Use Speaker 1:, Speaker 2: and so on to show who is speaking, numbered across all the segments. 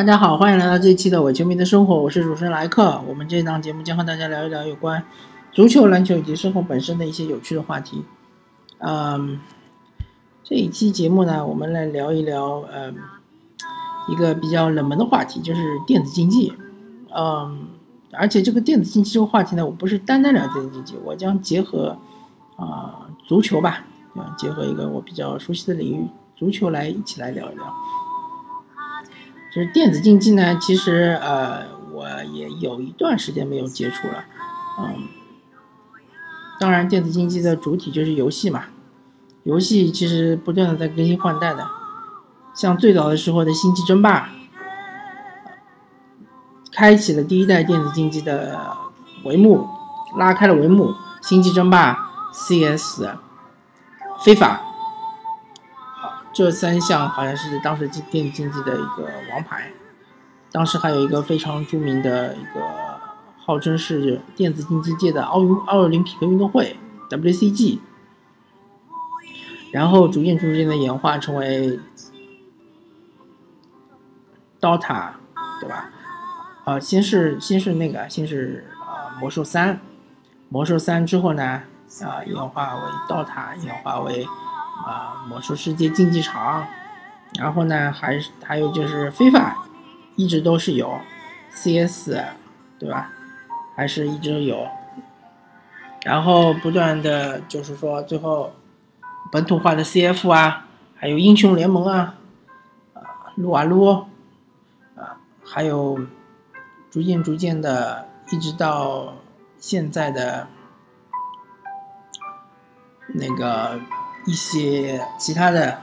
Speaker 1: 大家好，欢迎来到这一期的伪球迷的生活，我是主持人莱克。我们这档节目将和大家聊一聊有关足球、篮球以及生活本身的一些有趣的话题。嗯，这一期节目呢，我们来聊一聊，嗯，一个比较冷门的话题，就是电子竞技。嗯，而且这个电子竞技这个话题呢，我不是单单聊电子竞技，我将结合啊足球吧，啊，结合一个我比较熟悉的领域足球来一起来聊一聊。就是电子竞技呢，其实呃，我也有一段时间没有接触了，嗯，当然，电子竞技的主体就是游戏嘛，游戏其实不断的在更新换代的，像最早的时候的《星际争霸》，开启了第一代电子竞技的帷幕，拉开了帷幕，《星际争霸》、CS、非法。这三项好像是当时电子竞技的一个王牌，当时还有一个非常著名的一个，号称是电子竞技界的奥运奥林匹克运动会 WCG，然后逐渐逐渐的演化成为 DOTA，对吧？啊，先是先是那个先是啊魔兽三，魔兽三之后呢啊演化为 DOTA，演化为。啊，魔兽世界竞技场，然后呢，还是还有就是非法，一直都是有，CS，对吧？还是一直有，然后不断的就是说，最后本土化的 CF 啊，还有英雄联盟啊，啊，撸啊撸，啊，还有逐渐逐渐的，一直到现在的那个。一些其他的，啊，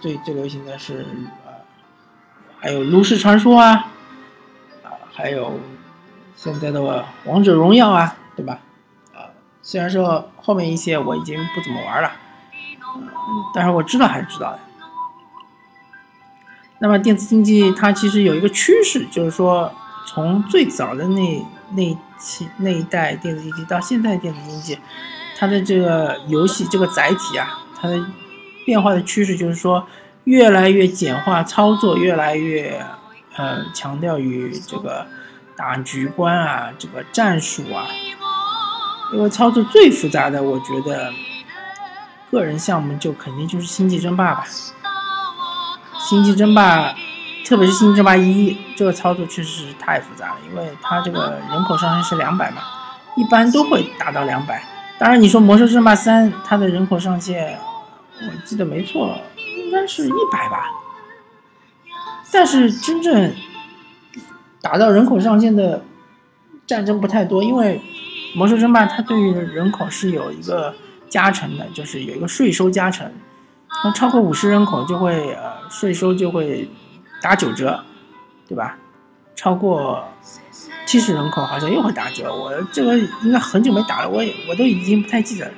Speaker 1: 最最流行的是，呃，还有炉石传说啊，啊，还有现在的王者荣耀啊，对吧？啊，虽然说后面一些我已经不怎么玩了，但是我知道还是知道的。那么电子竞技它其实有一个趋势，就是说从最早的那那期那一代电子竞技到现在电子竞技。它的这个游戏这个载体啊，它的变化的趋势就是说，越来越简化操作，越来越呃强调于这个打局观啊，这个战术啊。因为操作最复杂的，我觉得个人项目就肯定就是星际争霸吧。星际争霸，特别是星际争霸一，这个操作确实是太复杂了，因为它这个人口上限是两百嘛，一般都会达到两百。当然，你说《魔兽争霸三》它的人口上限，我记得没错，应该是一百吧。但是真正达到人口上限的战争不太多，因为《魔兽争霸》它对于人口是有一个加成的，就是有一个税收加成，那超过五十人口就会呃税收就会打九折，对吧？超过。七十人口好像又会打折，我这个应该很久没打了，我也我都已经不太记得了。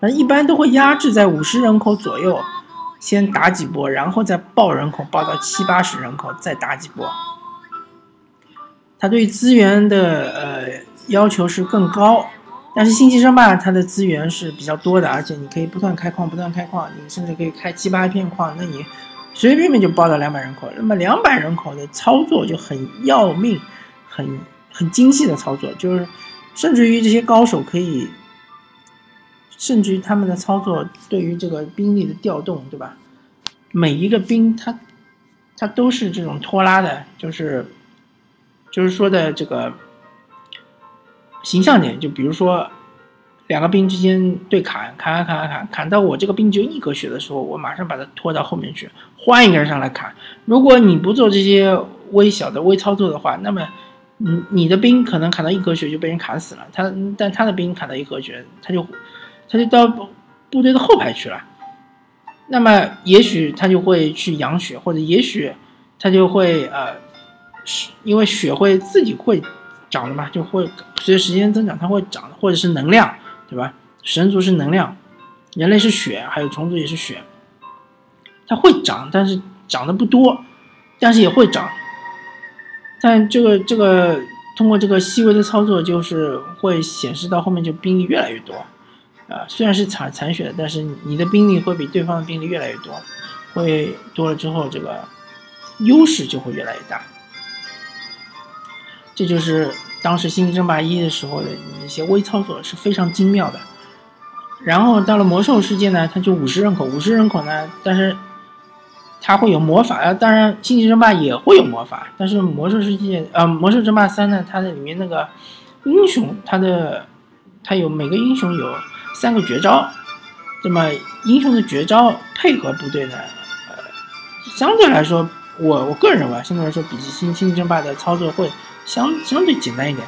Speaker 1: 反正一般都会压制在五十人口左右，先打几波，然后再爆人口，爆到七八十人口再打几波。他对资源的呃要求是更高，但是星际争霸它的资源是比较多的，而且你可以不断开矿，不断开矿，你甚至可以开七八片矿，那你随随便便就爆到两百人口。那么两百人口的操作就很要命，很。很精细的操作，就是甚至于这些高手可以，甚至于他们的操作对于这个兵力的调动，对吧？每一个兵他他都是这种拖拉的，就是就是说的这个形象点，就比如说两个兵之间对砍，砍砍砍砍砍到我这个兵只有一格血的时候，我马上把它拖到后面去，换一个人上来砍。如果你不做这些微小的微操作的话，那么。你你的兵可能砍到一格血就被人砍死了，他但他的兵砍到一格血，他就他就到部队的后排去了。那么也许他就会去养血，或者也许他就会呃，因为血会自己会长的嘛，就会随着时间增长它会长，或者是能量，对吧？神族是能量，人类是血，还有虫族也是血，它会长，但是长得不多，但是也会长。但这个这个通过这个细微的操作，就是会显示到后面就兵力越来越多，啊，虽然是残残血，但是你的兵力会比对方的兵力越来越多，会多了之后，这个优势就会越来越大。这就是当时《星际争霸一》的时候的一些微操作是非常精妙的。然后到了魔兽世界呢，它就五十人口，五十人口呢，但是它会有魔法啊。当然，《星际争霸》也会有魔法，但是魔兽世界呃，《魔兽争霸三》呢，它的里面那个英雄，它的它有每个英雄有三个绝招，那么英雄的绝招配合部队呢，呃，相对来说，我我个人认为，相对来说比起《星星际争霸》的操作会。相相对简单一点，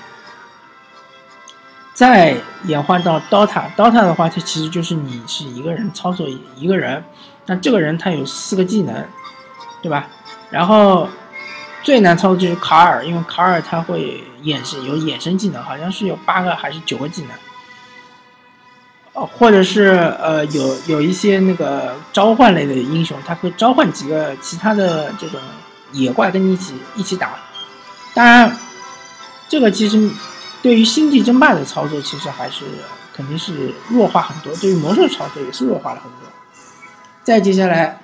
Speaker 1: 再演化到 DOTA，DOTA 的话，它其实就是你是一个人操作一个人，那这个人他有四个技能，对吧？然后最难操作就是卡尔，因为卡尔他会衍生有衍生技能，好像是有八个还是九个技能，呃，或者是呃有有一些那个召唤类的英雄，他会召唤几个其他的这种野怪跟你一起一起打，当然。这个其实对于星际争霸的操作，其实还是肯定是弱化很多；对于魔兽操作也是弱化了很多。再接下来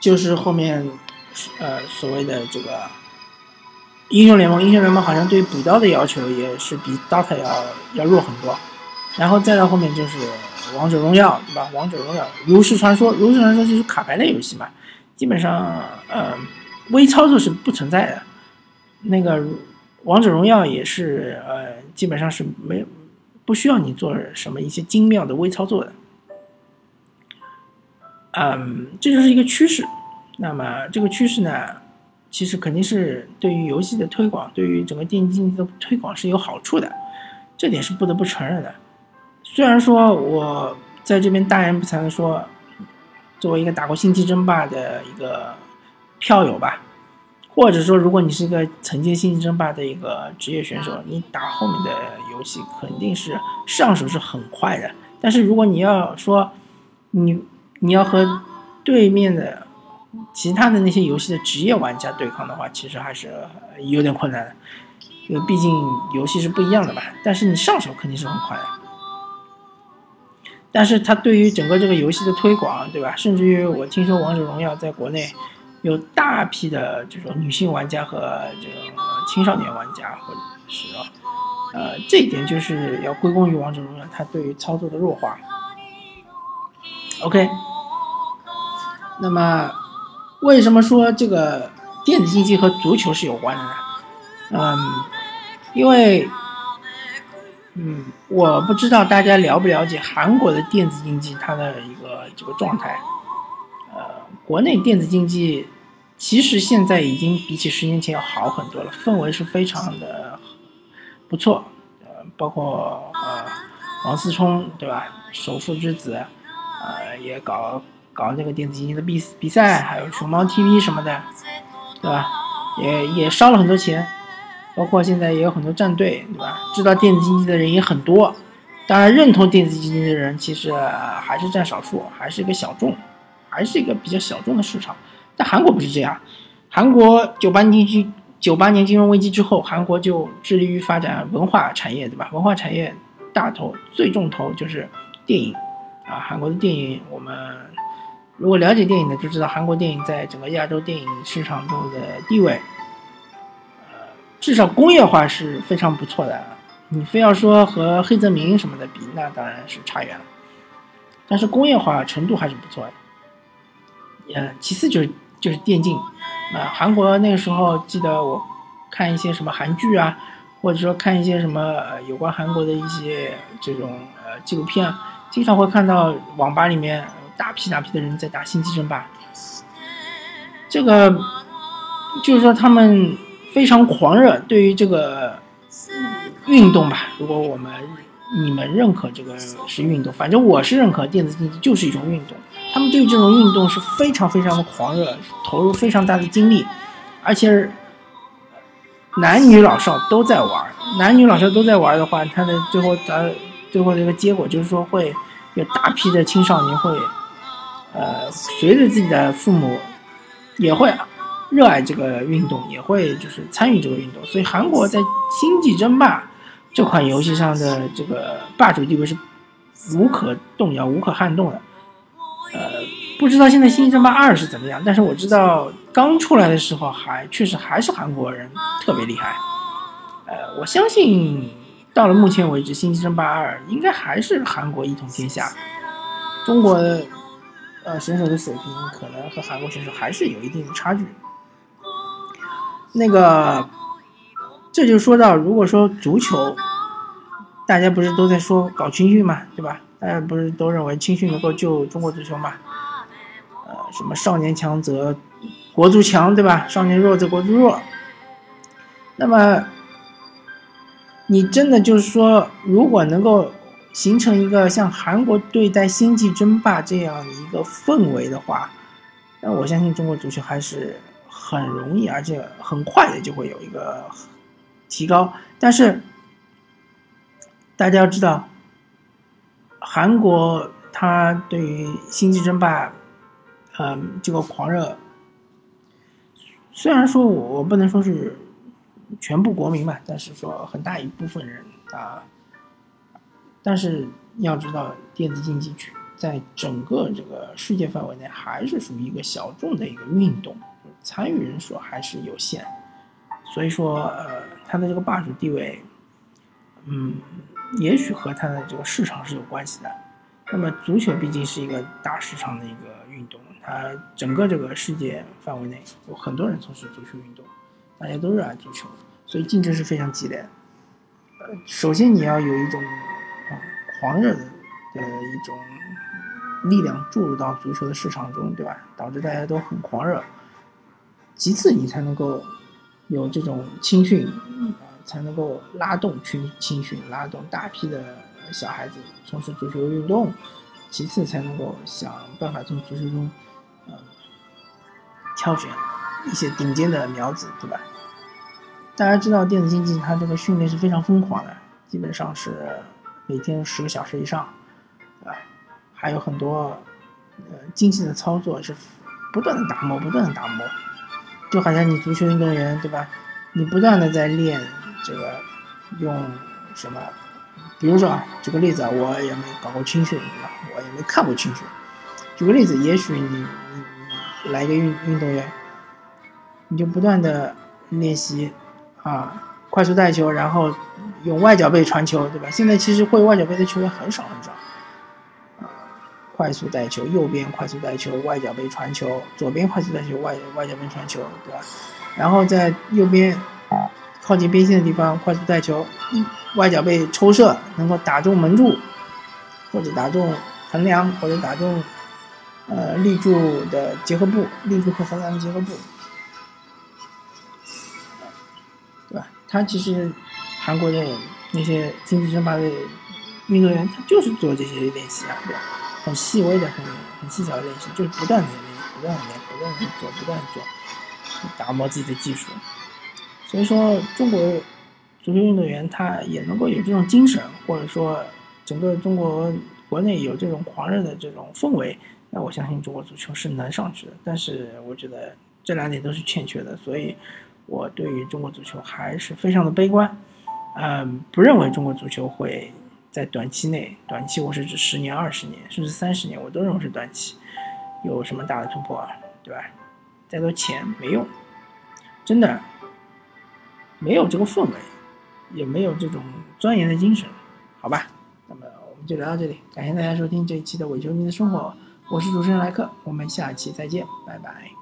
Speaker 1: 就是后面呃所谓的这个英雄联盟，英雄联盟好像对补刀的要求也是比 DOTA 要要弱很多。然后再到后面就是王者荣耀，对吧？王者荣耀、炉石传说、炉石传说就是卡牌类游戏嘛，基本上呃微操作是不存在的。那个。王者荣耀也是，呃，基本上是没不需要你做什么一些精妙的微操作的，嗯，这就是一个趋势。那么这个趋势呢，其实肯定是对于游戏的推广，对于整个电竞的推广是有好处的，这点是不得不承认的。虽然说我在这边大言不惭的说，作为一个打过星际争霸的一个票友吧。或者说，如果你是一个曾经星际争霸的一个职业选手，你打后面的游戏肯定是上手是很快的。但是如果你要说你你要和对面的其他的那些游戏的职业玩家对抗的话，其实还是有点困难的，因为毕竟游戏是不一样的嘛。但是你上手肯定是很快的。但是它对于整个这个游戏的推广，对吧？甚至于我听说王者荣耀在国内。有大批的这种女性玩家和这种青少年玩家，或者是呃，这一点就是要归功于王者荣耀它对于操作的弱化。OK，那么为什么说这个电子竞技和足球是有关的呢？嗯，因为嗯，我不知道大家了不了解韩国的电子竞技它的一个这个状态。呃国内电子竞技其实现在已经比起十年前要好很多了，氛围是非常的不错。呃，包括呃王思聪对吧？首富之子，呃也搞搞那个电子竞技的比比赛，还有熊猫 TV 什么的，对吧？也也烧了很多钱。包括现在也有很多战队，对吧？知道电子竞技的人也很多。当然，认同电子竞技的人其实还是占少数，还是一个小众。还是一个比较小众的市场，但韩国不是这样。韩国九八年金九八年金融危机之后，韩国就致力于发展文化产业，对吧？文化产业大头最重头就是电影啊。韩国的电影，我们如果了解电影的就知道，韩国电影在整个亚洲电影市场中的地位，呃，至少工业化是非常不错的。你非要说和黑泽明什么的比，那当然是差远了。但是工业化程度还是不错的。呃，其次就是就是电竞，啊，韩国那个时候记得我看一些什么韩剧啊，或者说看一些什么有关韩国的一些这种呃纪录片，经常会看到网吧里面大批大批的人在打星际争霸，这个就是说他们非常狂热，对于这个运动吧，如果我们。你们认可这个是运动，反正我是认可电子竞技就是一种运动。他们对这种运动是非常非常的狂热，投入非常大的精力，而且男女老少都在玩。男女老少都在玩的话，他的最后的最后的一个结果就是说会有大批的青少年会，呃，随着自己的父母也会热爱这个运动，也会就是参与这个运动。所以韩国在星际争霸。这款游戏上的这个霸主地位是无可动摇、无可撼动的。呃，不知道现在《星际争霸二》是怎么样，但是我知道刚出来的时候还确实还是韩国人特别厉害。呃，我相信到了目前为止，《星际争霸二》应该还是韩国一统天下。中国呃选手的水平可能和韩国选手还是有一定的差距。那个，这就说到，如果说足球，大家不是都在说搞青训嘛，对吧？大家不是都认为青训能够救中国足球嘛？呃，什么少年强则国足强，对吧？少年弱则国足弱。那么，你真的就是说，如果能够形成一个像韩国对待星际争霸这样一个氛围的话，那我相信中国足球还是。很容易，而且很快的就会有一个提高。但是大家要知道，韩国他对于星际争霸，嗯，这个狂热，虽然说我不能说是全部国民吧，但是说很大一部分人啊，但是要知道，电子竞技在整个这个世界范围内还是属于一个小众的一个运动。参与人数还是有限，所以说，呃，它的这个霸主地位，嗯，也许和它的这个市场是有关系的。那么，足球毕竟是一个大市场的一个运动，它整个这个世界范围内有很多人从事足球运动，大家都热爱足球，所以竞争是非常激烈。呃，首先你要有一种狂热的的一种力量注入到足球的市场中，对吧？导致大家都很狂热。其次，你才能够有这种青训，啊，才能够拉动群青训，拉动大批的小孩子从事足球运动。其次，才能够想办法从足球中，呃，挑选一些顶尖的苗子，对吧？大家知道电子竞技它这个训练是非常疯狂的，基本上是每天十个小时以上，啊？还有很多呃精细的操作是不断的打磨，不断的打磨。就好像你足球运动员对吧？你不断的在练这个，用什么？比如说啊，举个例子啊，我也没搞过青训对吧？我也没看过青训。举个例子，也许你你你来个运运动员，你就不断的练习啊，快速带球，然后用外脚背传球，对吧？现在其实会外脚背的球员很少很少。快速带球，右边快速带球，外脚背传球；左边快速带球，外外脚背传球，对吧？然后在右边靠近边线的地方快速带球，外脚背抽射，能够打中门柱，或者打中横梁，或者打中呃立柱的结合部，立柱和横梁的结合部，对吧？他其实韩国的那些竞技争霸的运动员，他就是做这些练习啊，对吧？很细微的、很很细小的练习，就是不断的练，不断的练，不断的做，不断的做，打磨自己的技术。所以说，中国足球运动员他也能够有这种精神，或者说整个中国国内有这种狂热的这种氛围，那我相信中国足球是能上去的。但是我觉得这两点都是欠缺的，所以我对于中国足球还是非常的悲观，嗯，不认为中国足球会。在短期内，短期我是指十年、二十年，甚至三十年，我都认为是短期，有什么大的突破，啊对吧？再多钱没用，真的没有这个氛围，也没有这种钻研的精神，好吧？那么我们就聊到这里，感谢大家收听这一期的伪球迷的生活，我是主持人莱克，我们下期再见，拜拜。